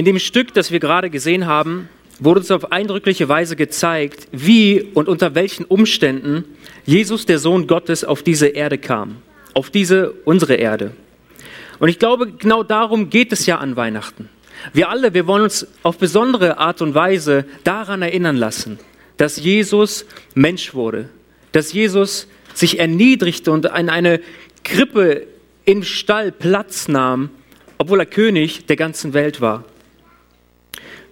In dem Stück, das wir gerade gesehen haben, wurde uns auf eindrückliche Weise gezeigt, wie und unter welchen Umständen Jesus, der Sohn Gottes, auf diese Erde kam, auf diese unsere Erde. Und ich glaube, genau darum geht es ja an Weihnachten. Wir alle, wir wollen uns auf besondere Art und Weise daran erinnern lassen, dass Jesus Mensch wurde, dass Jesus sich erniedrigte und in eine Krippe im Stall Platz nahm, obwohl er König der ganzen Welt war.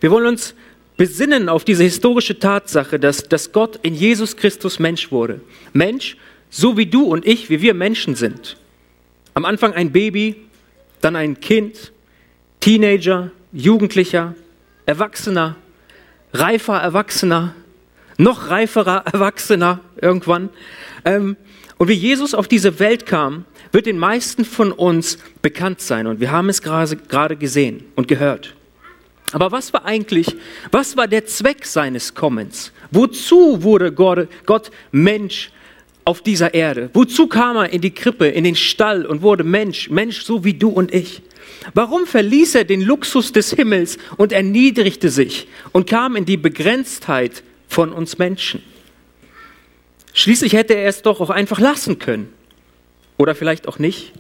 Wir wollen uns besinnen auf diese historische Tatsache, dass, dass Gott in Jesus Christus Mensch wurde. Mensch, so wie du und ich, wie wir Menschen sind. Am Anfang ein Baby, dann ein Kind, Teenager, Jugendlicher, Erwachsener, reifer Erwachsener, noch reiferer Erwachsener irgendwann. Ähm, und wie Jesus auf diese Welt kam, wird den meisten von uns bekannt sein. Und wir haben es gerade gesehen und gehört. Aber was war eigentlich, was war der Zweck seines Kommens? Wozu wurde Gott, Mensch auf dieser Erde? Wozu kam er in die Krippe, in den Stall und wurde Mensch, Mensch so wie du und ich? Warum verließ er den Luxus des Himmels und erniedrigte sich und kam in die Begrenztheit von uns Menschen? Schließlich hätte er es doch auch einfach lassen können. Oder vielleicht auch nicht.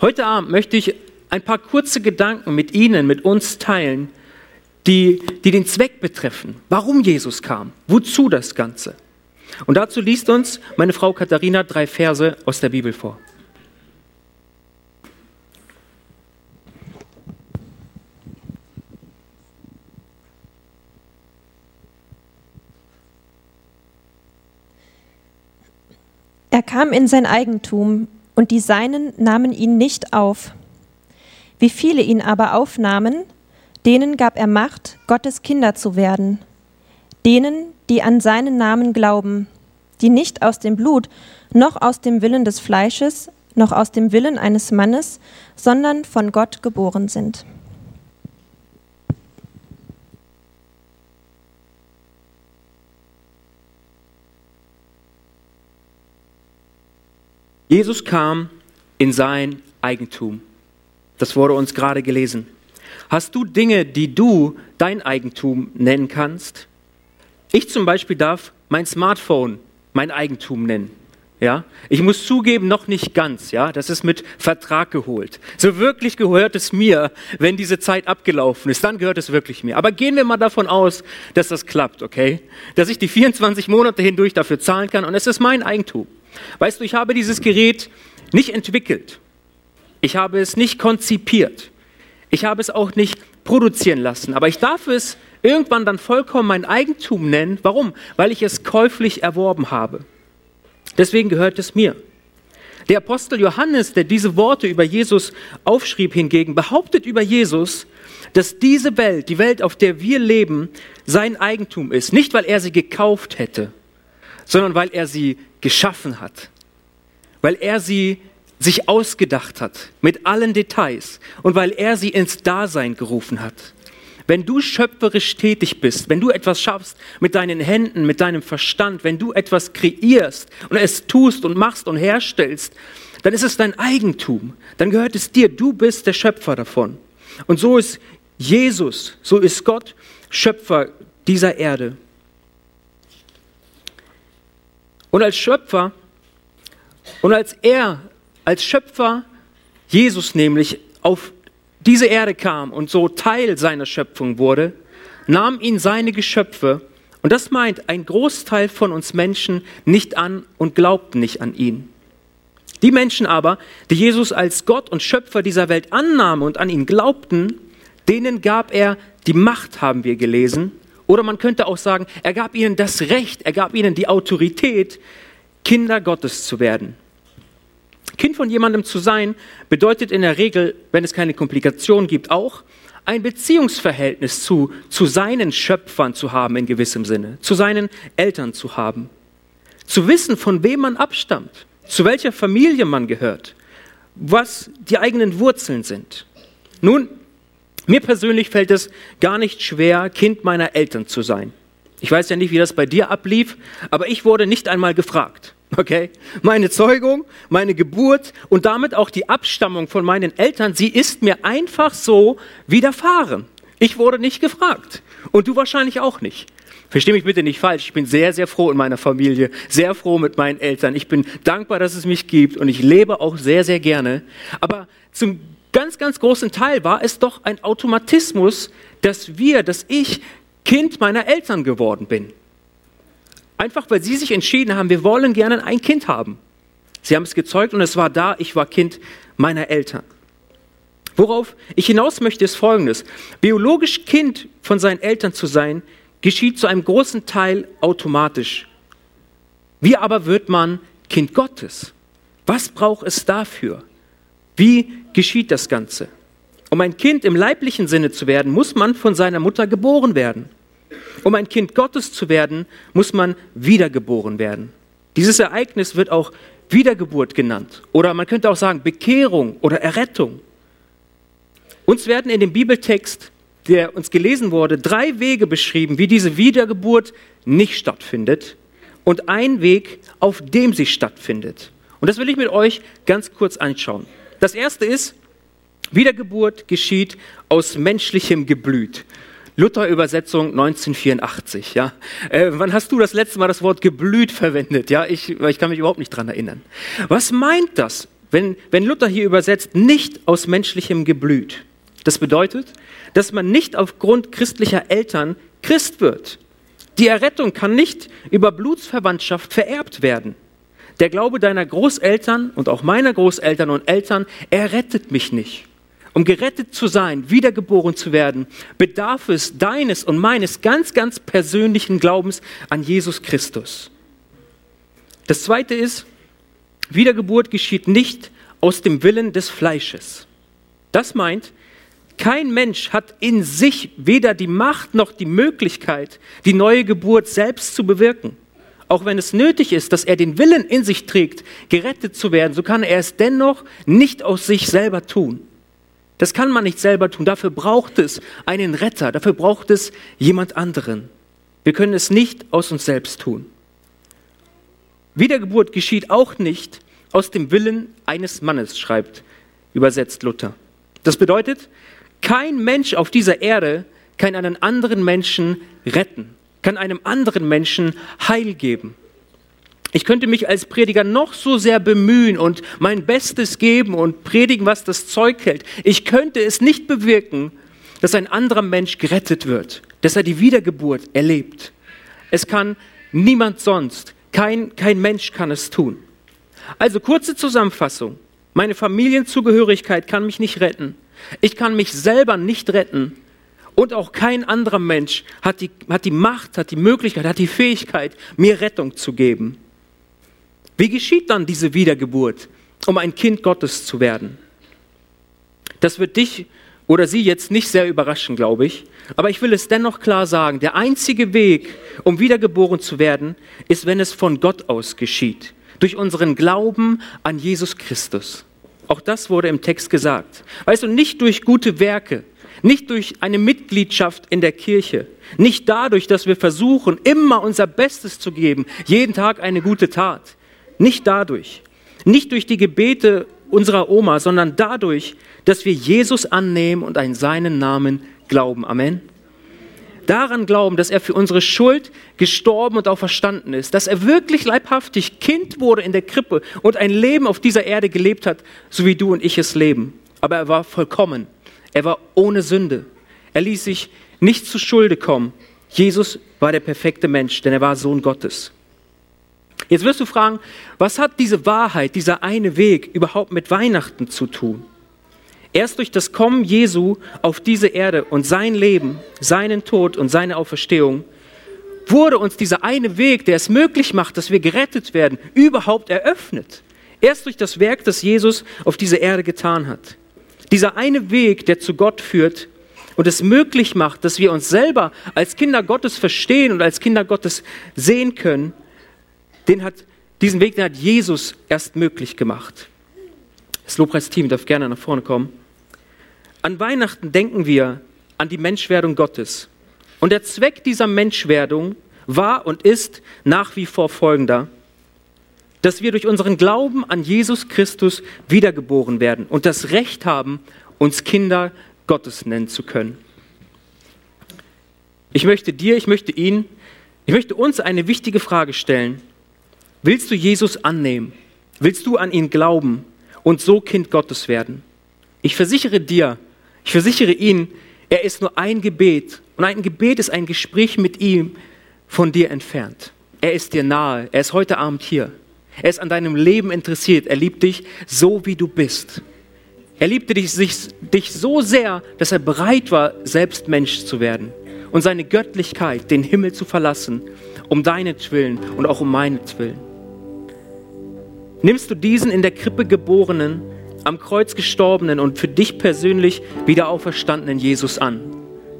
Heute Abend möchte ich ein paar kurze Gedanken mit Ihnen, mit uns teilen, die, die den Zweck betreffen, warum Jesus kam, wozu das Ganze. Und dazu liest uns meine Frau Katharina drei Verse aus der Bibel vor. Er kam in sein Eigentum, und die Seinen nahmen ihn nicht auf. Wie viele ihn aber aufnahmen, Denen gab er Macht, Gottes Kinder zu werden. Denen, die an seinen Namen glauben, die nicht aus dem Blut, noch aus dem Willen des Fleisches, noch aus dem Willen eines Mannes, sondern von Gott geboren sind. Jesus kam in sein Eigentum. Das wurde uns gerade gelesen. Hast du Dinge, die du dein Eigentum nennen kannst? Ich zum Beispiel darf mein Smartphone mein Eigentum nennen. Ja, ich muss zugeben, noch nicht ganz, ja, das ist mit Vertrag geholt. So wirklich gehört es mir, wenn diese Zeit abgelaufen ist, dann gehört es wirklich mir. Aber gehen wir mal davon aus, dass das klappt, okay? Dass ich die 24 Monate hindurch dafür zahlen kann und es ist mein Eigentum. Weißt du, ich habe dieses Gerät nicht entwickelt. Ich habe es nicht konzipiert. Ich habe es auch nicht produzieren lassen, aber ich darf es irgendwann dann vollkommen mein Eigentum nennen. Warum? Weil ich es käuflich erworben habe. Deswegen gehört es mir. Der Apostel Johannes, der diese Worte über Jesus aufschrieb, hingegen behauptet über Jesus, dass diese Welt, die Welt, auf der wir leben, sein Eigentum ist. Nicht, weil er sie gekauft hätte, sondern weil er sie geschaffen hat. Weil er sie sich ausgedacht hat mit allen Details und weil er sie ins Dasein gerufen hat. Wenn du schöpferisch tätig bist, wenn du etwas schaffst mit deinen Händen, mit deinem Verstand, wenn du etwas kreierst und es tust und machst und herstellst, dann ist es dein Eigentum, dann gehört es dir, du bist der Schöpfer davon. Und so ist Jesus, so ist Gott Schöpfer dieser Erde. Und als Schöpfer und als er als Schöpfer Jesus nämlich auf diese Erde kam und so Teil seiner Schöpfung wurde, nahm ihn seine Geschöpfe, und das meint ein Großteil von uns Menschen, nicht an und glaubten nicht an ihn. Die Menschen aber, die Jesus als Gott und Schöpfer dieser Welt annahmen und an ihn glaubten, denen gab er die Macht, haben wir gelesen. Oder man könnte auch sagen, er gab ihnen das Recht, er gab ihnen die Autorität, Kinder Gottes zu werden. Kind von jemandem zu sein, bedeutet in der Regel, wenn es keine Komplikationen gibt, auch ein Beziehungsverhältnis zu, zu seinen Schöpfern zu haben in gewissem Sinne, zu seinen Eltern zu haben. Zu wissen, von wem man abstammt, zu welcher Familie man gehört, was die eigenen Wurzeln sind. Nun, mir persönlich fällt es gar nicht schwer, Kind meiner Eltern zu sein. Ich weiß ja nicht, wie das bei dir ablief, aber ich wurde nicht einmal gefragt. Okay? Meine Zeugung, meine Geburt und damit auch die Abstammung von meinen Eltern, sie ist mir einfach so widerfahren. Ich wurde nicht gefragt. Und du wahrscheinlich auch nicht. Versteh mich bitte nicht falsch. Ich bin sehr, sehr froh in meiner Familie, sehr froh mit meinen Eltern. Ich bin dankbar, dass es mich gibt und ich lebe auch sehr, sehr gerne. Aber zum ganz, ganz großen Teil war es doch ein Automatismus, dass wir, dass ich Kind meiner Eltern geworden bin. Einfach weil sie sich entschieden haben, wir wollen gerne ein Kind haben. Sie haben es gezeugt und es war da, ich war Kind meiner Eltern. Worauf ich hinaus möchte, ist Folgendes. Biologisch Kind von seinen Eltern zu sein, geschieht zu einem großen Teil automatisch. Wie aber wird man Kind Gottes? Was braucht es dafür? Wie geschieht das Ganze? Um ein Kind im leiblichen Sinne zu werden, muss man von seiner Mutter geboren werden. Um ein Kind Gottes zu werden, muss man wiedergeboren werden. Dieses Ereignis wird auch Wiedergeburt genannt. Oder man könnte auch sagen Bekehrung oder Errettung. Uns werden in dem Bibeltext der uns gelesen wurde, drei Wege beschrieben, wie diese Wiedergeburt nicht stattfindet und ein Weg, auf dem sie stattfindet. Und das will ich mit euch ganz kurz anschauen. Das erste ist, Wiedergeburt geschieht aus menschlichem Geblüt. Luther-Übersetzung 1984. Ja, äh, wann hast du das letzte Mal das Wort Geblüt verwendet? Ja, ich, ich kann mich überhaupt nicht dran erinnern. Was meint das, wenn, wenn Luther hier übersetzt, nicht aus menschlichem Geblüt? Das bedeutet, dass man nicht aufgrund christlicher Eltern Christ wird. Die Errettung kann nicht über Blutsverwandtschaft vererbt werden. Der Glaube deiner Großeltern und auch meiner Großeltern und Eltern errettet mich nicht. Um gerettet zu sein, wiedergeboren zu werden, bedarf es deines und meines ganz, ganz persönlichen Glaubens an Jesus Christus. Das Zweite ist, Wiedergeburt geschieht nicht aus dem Willen des Fleisches. Das meint, kein Mensch hat in sich weder die Macht noch die Möglichkeit, die neue Geburt selbst zu bewirken. Auch wenn es nötig ist, dass er den Willen in sich trägt, gerettet zu werden, so kann er es dennoch nicht aus sich selber tun. Das kann man nicht selber tun. Dafür braucht es einen Retter, dafür braucht es jemand anderen. Wir können es nicht aus uns selbst tun. Wiedergeburt geschieht auch nicht aus dem Willen eines Mannes, schreibt übersetzt Luther. Das bedeutet, kein Mensch auf dieser Erde kann einen anderen Menschen retten, kann einem anderen Menschen Heil geben. Ich könnte mich als Prediger noch so sehr bemühen und mein Bestes geben und predigen, was das Zeug hält. Ich könnte es nicht bewirken, dass ein anderer Mensch gerettet wird, dass er die Wiedergeburt erlebt. Es kann niemand sonst, kein, kein Mensch kann es tun. Also kurze Zusammenfassung. Meine Familienzugehörigkeit kann mich nicht retten. Ich kann mich selber nicht retten. Und auch kein anderer Mensch hat die, hat die Macht, hat die Möglichkeit, hat die Fähigkeit, mir Rettung zu geben. Wie geschieht dann diese Wiedergeburt, um ein Kind Gottes zu werden? Das wird dich oder sie jetzt nicht sehr überraschen, glaube ich. Aber ich will es dennoch klar sagen, der einzige Weg, um wiedergeboren zu werden, ist, wenn es von Gott aus geschieht. Durch unseren Glauben an Jesus Christus. Auch das wurde im Text gesagt. Weißt du, nicht durch gute Werke, nicht durch eine Mitgliedschaft in der Kirche, nicht dadurch, dass wir versuchen, immer unser Bestes zu geben, jeden Tag eine gute Tat. Nicht dadurch. Nicht durch die Gebete unserer Oma, sondern dadurch, dass wir Jesus annehmen und an seinen Namen glauben. Amen daran glauben, dass er für unsere Schuld gestorben und auch verstanden ist, dass er wirklich leibhaftig Kind wurde in der Krippe und ein Leben auf dieser Erde gelebt hat, so wie du und ich es leben. Aber er war vollkommen. Er war ohne Sünde. Er ließ sich nicht zu Schulde kommen. Jesus war der perfekte Mensch, denn er war Sohn Gottes. Jetzt wirst du fragen, was hat diese Wahrheit, dieser eine Weg überhaupt mit Weihnachten zu tun? Erst durch das Kommen Jesu auf diese Erde und sein Leben, seinen Tod und seine Auferstehung wurde uns dieser eine Weg, der es möglich macht, dass wir gerettet werden, überhaupt eröffnet. Erst durch das Werk, das Jesus auf dieser Erde getan hat. Dieser eine Weg, der zu Gott führt und es möglich macht, dass wir uns selber als Kinder Gottes verstehen und als Kinder Gottes sehen können, den hat, diesen Weg den hat Jesus erst möglich gemacht. Das Lobpreisteam darf gerne nach vorne kommen. An Weihnachten denken wir an die Menschwerdung Gottes. Und der Zweck dieser Menschwerdung war und ist nach wie vor folgender, dass wir durch unseren Glauben an Jesus Christus wiedergeboren werden und das Recht haben, uns Kinder Gottes nennen zu können. Ich möchte dir, ich möchte ihn, ich möchte uns eine wichtige Frage stellen. Willst du Jesus annehmen? Willst du an ihn glauben und so Kind Gottes werden? Ich versichere dir, ich versichere ihn, er ist nur ein Gebet und ein Gebet ist ein Gespräch mit ihm von dir entfernt. Er ist dir nahe, er ist heute Abend hier. Er ist an deinem Leben interessiert, er liebt dich so, wie du bist. Er liebte dich, sich, dich so sehr, dass er bereit war, selbst Mensch zu werden und seine Göttlichkeit, den Himmel zu verlassen, um deinetwillen und auch um meinetwillen. Nimmst du diesen in der Krippe geborenen, am Kreuz gestorbenen und für dich persönlich wieder auferstandenen Jesus an?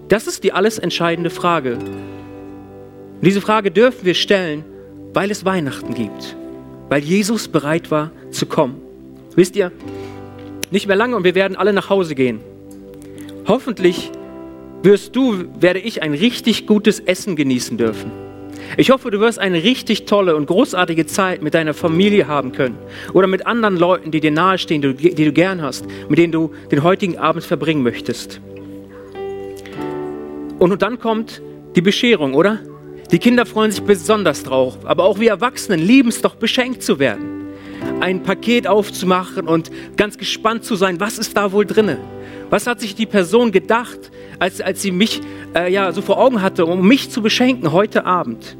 Das ist die alles entscheidende Frage. Und diese Frage dürfen wir stellen, weil es Weihnachten gibt, weil Jesus bereit war zu kommen. Wisst ihr, nicht mehr lange und wir werden alle nach Hause gehen. Hoffentlich wirst du, werde ich ein richtig gutes Essen genießen dürfen. Ich hoffe, du wirst eine richtig tolle und großartige Zeit mit deiner Familie haben können oder mit anderen Leuten, die dir nahestehen, die, du gern hast, mit denen du den heutigen Abend verbringen möchtest. Und dann kommt die Bescherung, oder? Die Kinder freuen sich besonders drauf, aber auch wir Erwachsenen lieben es doch, beschenkt zu werden. Ein Paket aufzumachen und ganz gespannt zu sein, was ist da wohl drinne? Was hat sich die Person gedacht, als, als sie mich äh, ja, so vor Augen hatte, um mich zu beschenken heute Abend?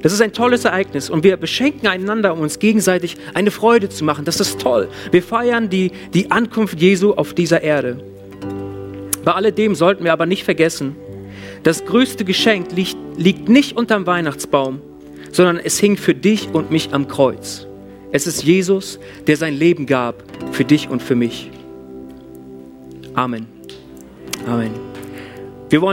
Das ist ein tolles Ereignis und wir beschenken einander, um uns gegenseitig eine Freude zu machen. Das ist toll. Wir feiern die, die Ankunft Jesu auf dieser Erde. Bei alledem sollten wir aber nicht vergessen, das größte Geschenk liegt, liegt nicht unterm Weihnachtsbaum, sondern es hing für dich und mich am Kreuz. Es ist Jesus, der sein Leben gab für dich und für mich. Amen. Amen.